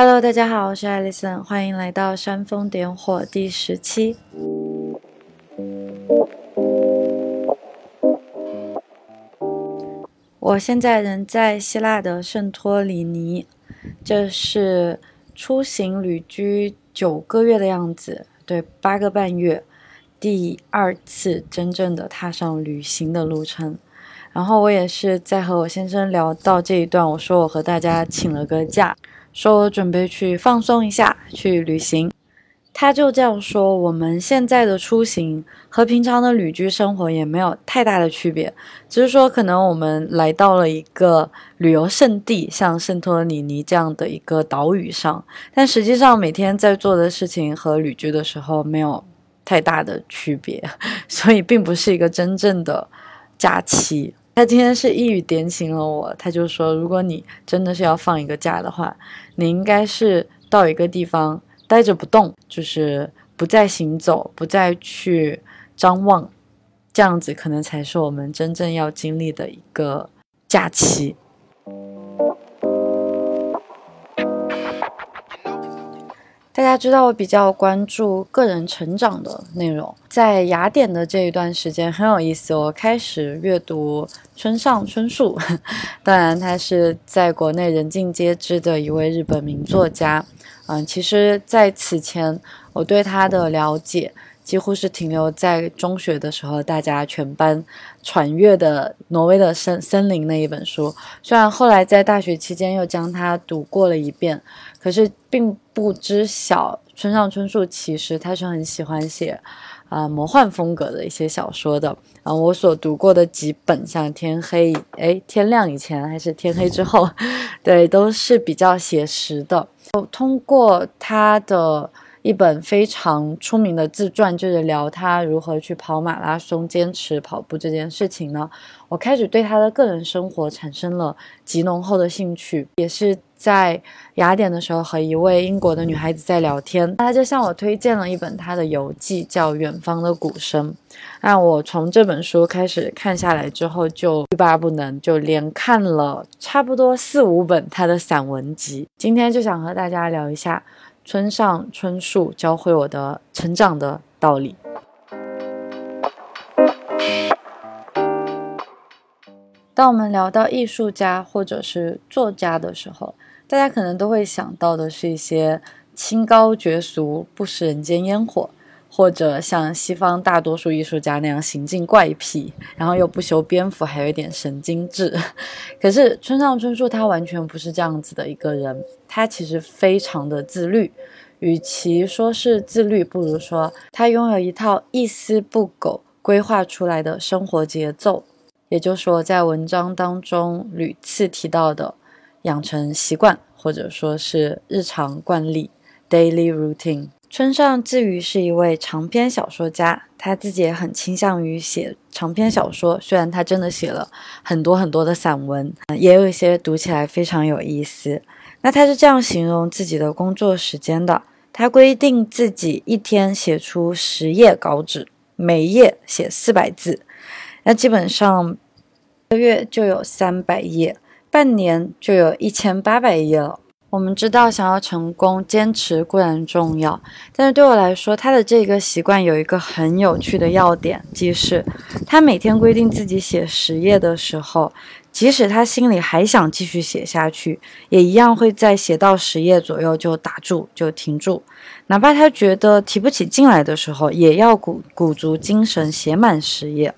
Hello，大家好，我是艾丽森，欢迎来到煽风点火第十期。我现在人在希腊的圣托里尼，这是出行旅居九个月的样子，对，八个半月，第二次真正的踏上旅行的路程。然后我也是在和我先生聊到这一段，我说我和大家请了个假，说我准备去放松一下，去旅行。他就这样说：我们现在的出行和平常的旅居生活也没有太大的区别，只是说可能我们来到了一个旅游胜地，像圣托里尼这样的一个岛屿上，但实际上每天在做的事情和旅居的时候没有太大的区别，所以并不是一个真正的假期。他今天是一语点醒了我，他就说：如果你真的是要放一个假的话，你应该是到一个地方。待着不动，就是不再行走，不再去张望，这样子可能才是我们真正要经历的一个假期。大家知道我比较关注个人成长的内容，在雅典的这一段时间很有意思，我开始阅读村上春树，当然他是在国内人尽皆知的一位日本名作家。嗯，其实，在此前，我对他的了解几乎是停留在中学的时候，大家全班传阅的《挪威的森森林》那一本书。虽然后来在大学期间又将它读过了一遍，可是并不知晓村上春树其实他是很喜欢写。啊，魔幻风格的一些小说的，啊，我所读过的几本，像天黑，哎，天亮以前还是天黑之后，对，都是比较写实的。通过他的一本非常出名的自传，就是聊他如何去跑马拉松、坚持跑步这件事情呢，我开始对他的个人生活产生了极浓厚的兴趣，也是。在雅典的时候，和一位英国的女孩子在聊天，她就向我推荐了一本她的游记，叫《远方的鼓声》。那我从这本书开始看下来之后，就欲罢不能，就连看了差不多四五本她的散文集。今天就想和大家聊一下村上春树教会我的成长的道理。当我们聊到艺术家或者是作家的时候，大家可能都会想到的是一些清高绝俗、不食人间烟火，或者像西方大多数艺术家那样行径怪癖，然后又不修边幅，还有一点神经质。可是村上春树他完全不是这样子的一个人，他其实非常的自律。与其说是自律，不如说他拥有一套一丝不苟规划出来的生活节奏。也就是说，在文章当中屡次提到的。养成习惯，或者说是日常惯例 （daily routine）。村上自诩是一位长篇小说家，他自己也很倾向于写长篇小说。虽然他真的写了很多很多的散文，也有一些读起来非常有意思。那他是这样形容自己的工作时间的：他规定自己一天写出十页稿纸，每页写四百字，那基本上一个月就有三百页。半年就有一千八百页了。我们知道，想要成功，坚持固然重要，但是对我来说，他的这个习惯有一个很有趣的要点，即是他每天规定自己写十页的时候，即使他心里还想继续写下去，也一样会在写到十页左右就打住，就停住。哪怕他觉得提不起劲来的时候，也要鼓鼓足精神写满十页。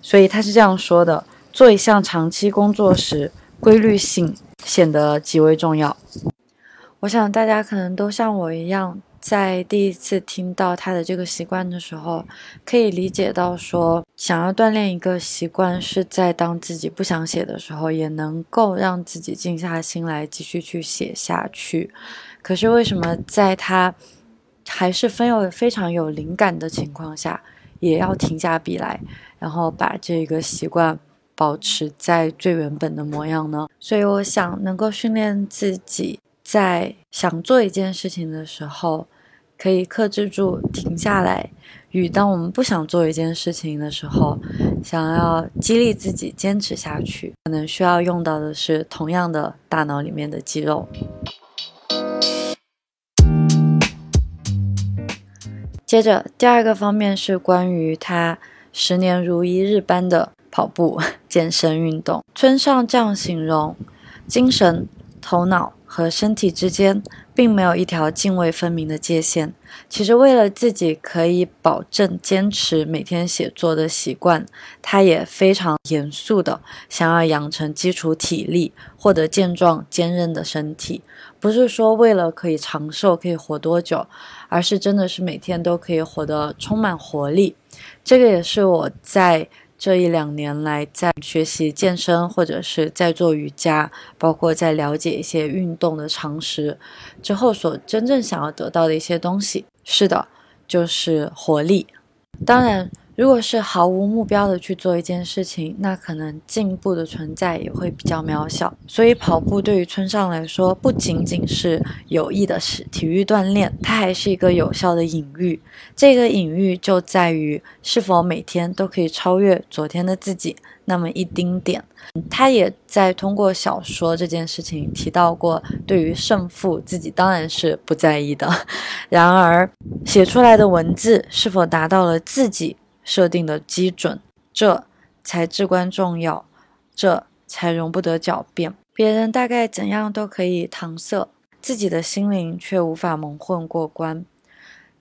所以他是这样说的：做一项长期工作时。规律性显得极为重要。我想大家可能都像我一样，在第一次听到他的这个习惯的时候，可以理解到说，想要锻炼一个习惯，是在当自己不想写的时候，也能够让自己静下心来继续去写下去。可是为什么在他还是非有非常有灵感的情况下，也要停下笔来，然后把这个习惯？保持在最原本的模样呢？所以我想能够训练自己，在想做一件事情的时候，可以克制住停下来；与当我们不想做一件事情的时候，想要激励自己坚持下去，可能需要用到的是同样的大脑里面的肌肉。接着，第二个方面是关于他十年如一日般的跑步、健身运动。村上这样形容：精神、头脑和身体之间。并没有一条泾渭分明的界限。其实，为了自己可以保证坚持每天写作的习惯，他也非常严肃的想要养成基础体力，获得健壮坚韧的身体。不是说为了可以长寿，可以活多久，而是真的是每天都可以活得充满活力。这个也是我在。这一两年来，在学习健身，或者是在做瑜伽，包括在了解一些运动的常识之后，所真正想要得到的一些东西，是的，就是活力。当然。如果是毫无目标的去做一件事情，那可能进步的存在也会比较渺小。所以跑步对于村上来说，不仅仅是有益的是体育锻炼，它还是一个有效的隐喻。这个隐喻就在于是否每天都可以超越昨天的自己那么一丁点。他也在通过小说这件事情提到过，对于胜负自己当然是不在意的。然而写出来的文字是否达到了自己。设定的基准，这才至关重要，这才容不得狡辩。别人大概怎样都可以搪塞，自己的心灵却无法蒙混过关。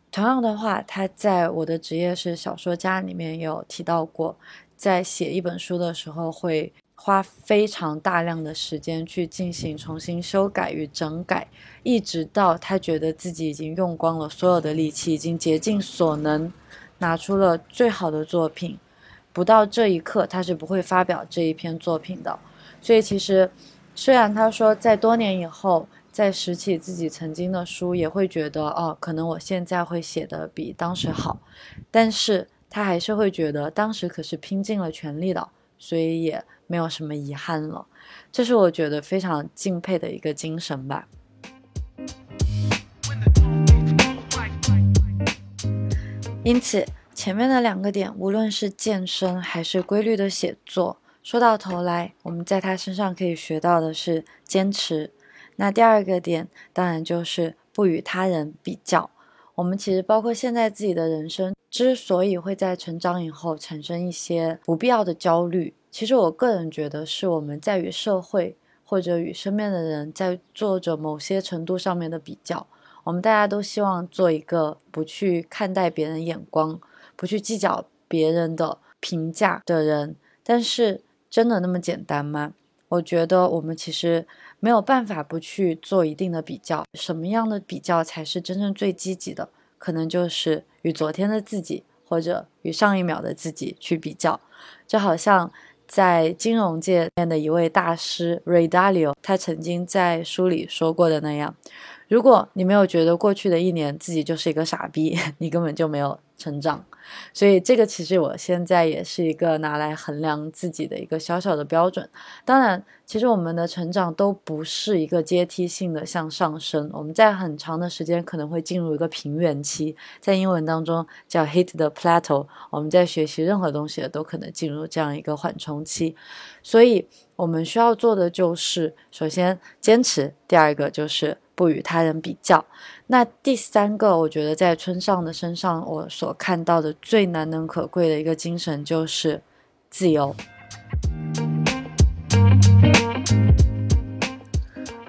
同样的话，他在我的职业是小说家里面有提到过，在写一本书的时候会花非常大量的时间去进行重新修改与整改，一直到他觉得自己已经用光了所有的力气，已经竭尽所能。拿出了最好的作品，不到这一刻，他是不会发表这一篇作品的。所以，其实虽然他说在多年以后再拾起自己曾经的书，也会觉得哦，可能我现在会写的比当时好，但是他还是会觉得当时可是拼尽了全力的，所以也没有什么遗憾了。这是我觉得非常敬佩的一个精神吧。因此，前面的两个点，无论是健身还是规律的写作，说到头来，我们在他身上可以学到的是坚持。那第二个点，当然就是不与他人比较。我们其实包括现在自己的人生，之所以会在成长以后产生一些不必要的焦虑，其实我个人觉得是我们在与社会或者与身边的人在做着某些程度上面的比较。我们大家都希望做一个不去看待别人眼光、不去计较别人的评价的人，但是真的那么简单吗？我觉得我们其实没有办法不去做一定的比较。什么样的比较才是真正最积极的？可能就是与昨天的自己，或者与上一秒的自己去比较。就好像在金融界面的一位大师 Ray Dalio，他曾经在书里说过的那样。如果你没有觉得过去的一年自己就是一个傻逼，你根本就没有成长。所以这个其实我现在也是一个拿来衡量自己的一个小小的标准。当然，其实我们的成长都不是一个阶梯性的向上升，我们在很长的时间可能会进入一个平原期，在英文当中叫 hit the plateau。我们在学习任何东西都可能进入这样一个缓冲期。所以我们需要做的就是，首先坚持，第二个就是。不与他人比较。那第三个，我觉得在村上的身上，我所看到的最难能可贵的一个精神就是自由。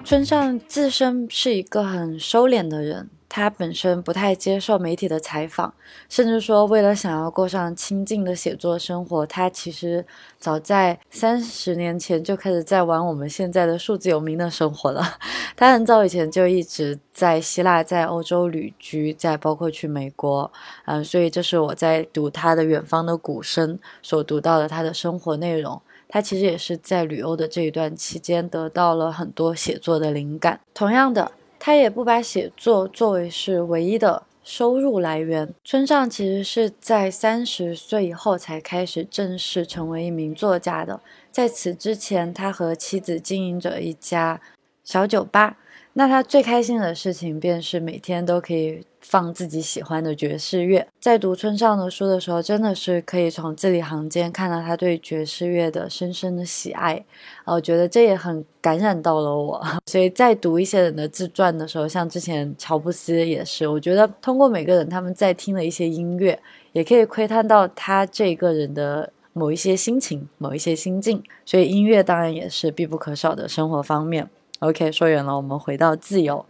村上自身是一个很收敛的人。他本身不太接受媒体的采访，甚至说为了想要过上清静的写作生活，他其实早在三十年前就开始在玩我们现在的数字游民的生活了。他很早以前就一直在希腊、在欧洲旅居，在包括去美国，嗯，所以这是我在读他的《远方的鼓声》所读到的他的生活内容。他其实也是在旅欧的这一段期间得到了很多写作的灵感。同样的。他也不把写作作为是唯一的收入来源。村上其实是在三十岁以后才开始正式成为一名作家的。在此之前，他和妻子经营着一家小酒吧，那他最开心的事情便是每天都可以放自己喜欢的爵士乐。在读村上的书的时候，真的是可以从字里行间看到他对爵士乐的深深的喜爱。我觉得这也很感染到了我。所以在读一些人的自传的时候，像之前乔布斯也是，我觉得通过每个人他们在听的一些音乐，也可以窥探到他这个人的某一些心情、某一些心境。所以音乐当然也是必不可少的生活方面。OK，说远了，我们回到自由。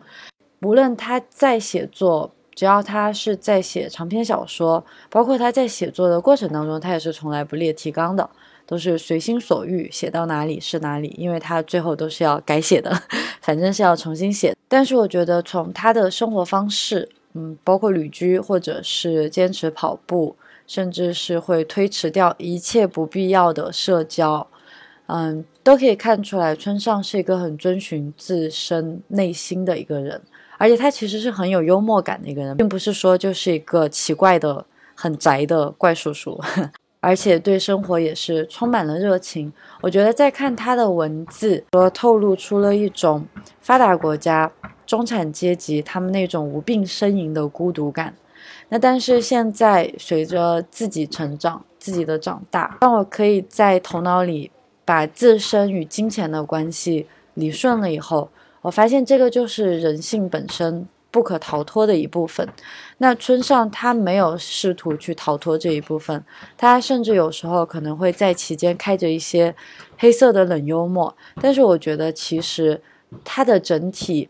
无论他在写作，只要他是在写长篇小说，包括他在写作的过程当中，他也是从来不列提纲的，都是随心所欲，写到哪里是哪里。因为他最后都是要改写的，反正是要重新写。但是我觉得从他的生活方式，嗯，包括旅居，或者是坚持跑步，甚至是会推迟掉一切不必要的社交。嗯，都可以看出来，村上是一个很遵循自身内心的一个人，而且他其实是很有幽默感的一个人，并不是说就是一个奇怪的、很宅的怪叔叔，而且对生活也是充满了热情。我觉得在看他的文字，说透露出了一种发达国家中产阶级他们那种无病呻吟的孤独感。那但是现在随着自己成长、自己的长大，让我可以在头脑里。把自身与金钱的关系理顺了以后，我发现这个就是人性本身不可逃脱的一部分。那村上他没有试图去逃脱这一部分，他甚至有时候可能会在其间开着一些黑色的冷幽默。但是我觉得其实他的整体，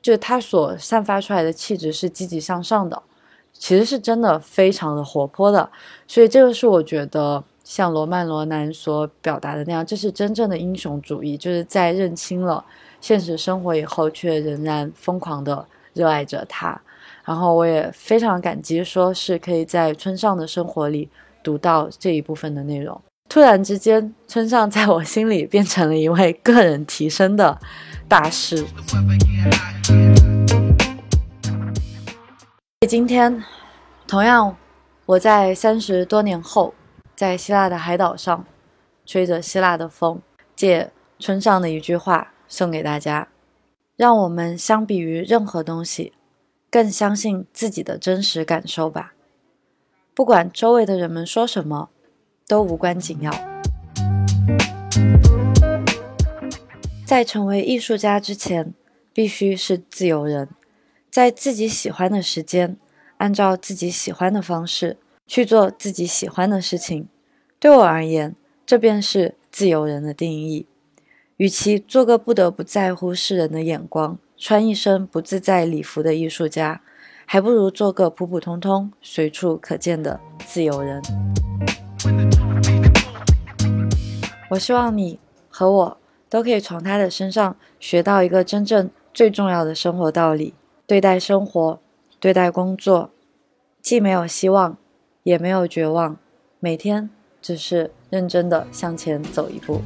就他所散发出来的气质是积极向上的，其实是真的非常的活泼的。所以这个是我觉得。像罗曼·罗兰所表达的那样，这是真正的英雄主义，就是在认清了现实生活以后，却仍然疯狂的热爱着它。然后我也非常感激，说是可以在村上的生活里读到这一部分的内容。突然之间，村上在我心里变成了一位个人提升的大师。今天，同样，我在三十多年后。在希腊的海岛上，吹着希腊的风，借村上的一句话送给大家：让我们相比于任何东西，更相信自己的真实感受吧。不管周围的人们说什么，都无关紧要。在成为艺术家之前，必须是自由人，在自己喜欢的时间，按照自己喜欢的方式。去做自己喜欢的事情，对我而言，这便是自由人的定义。与其做个不得不在乎世人的眼光、穿一身不自在礼服的艺术家，还不如做个普普通通、随处可见的自由人。我希望你和我都可以从他的身上学到一个真正最重要的生活道理：对待生活，对待工作，既没有希望。也没有绝望，每天只是认真的向前走一步。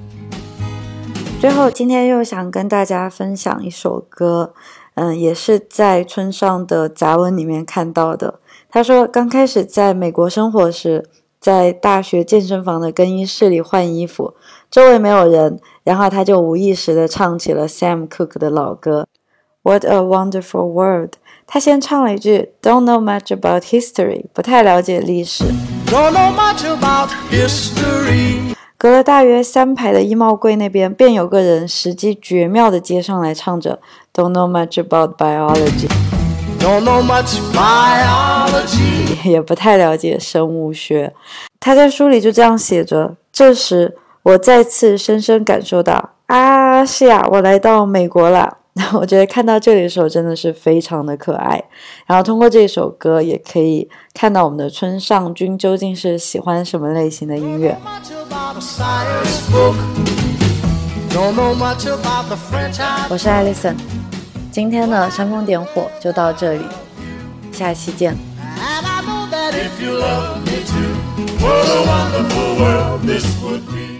最后，今天又想跟大家分享一首歌，嗯，也是在村上的杂文里面看到的。他说，刚开始在美国生活时，在大学健身房的更衣室里换衣服，周围没有人，然后他就无意识的唱起了 Sam Cooke 的老歌，What a Wonderful World。他先唱了一句 "Don't know much about history"，不太了解历史。Don't know much about history. 隔了大约三排的衣帽柜那边，便有个人时机绝妙的接上来，唱着 "Don't know much about biology"，也不太了解生物学。他在书里就这样写着。这时，我再次深深感受到，啊，是呀，我来到美国了。我觉得看到这里的时候真的是非常的可爱，然后通过这首歌也可以看到我们的村上君究竟是喜欢什么类型的音乐。我是艾丽森，今天的煽风点火就到这里，下期见。What a wonderful world this would be.